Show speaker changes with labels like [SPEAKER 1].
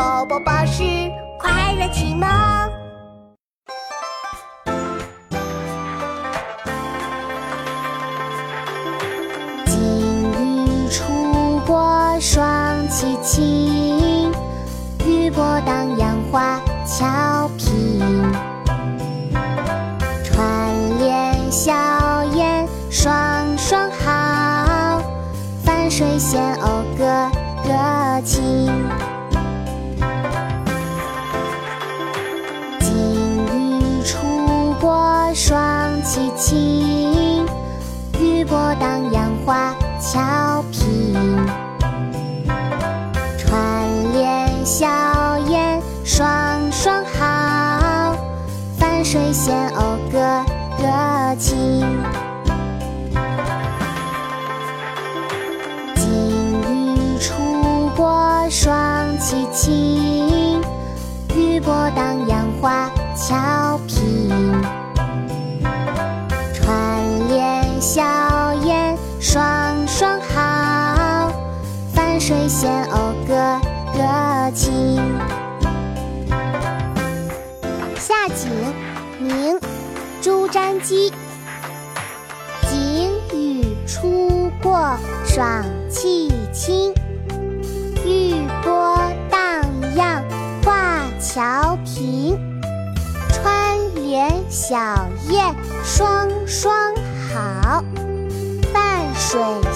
[SPEAKER 1] 宝宝巴士快乐启蒙。
[SPEAKER 2] 金鱼出国双栖清，玉波荡漾花俏萍。串联笑颜双双好，泛水仙鸥个个情。双栖情，玉波荡漾花俏萍。串联笑颜双双好，泛水仙鸥个个情。金鱼出国双栖情，玉波荡漾花俏萍。小燕双双好，泛水仙鸥个个情。
[SPEAKER 3] 夏景，明·朱瞻基。景雨初过爽气清，玉波荡漾画桥平。川联小燕双双好，泛水。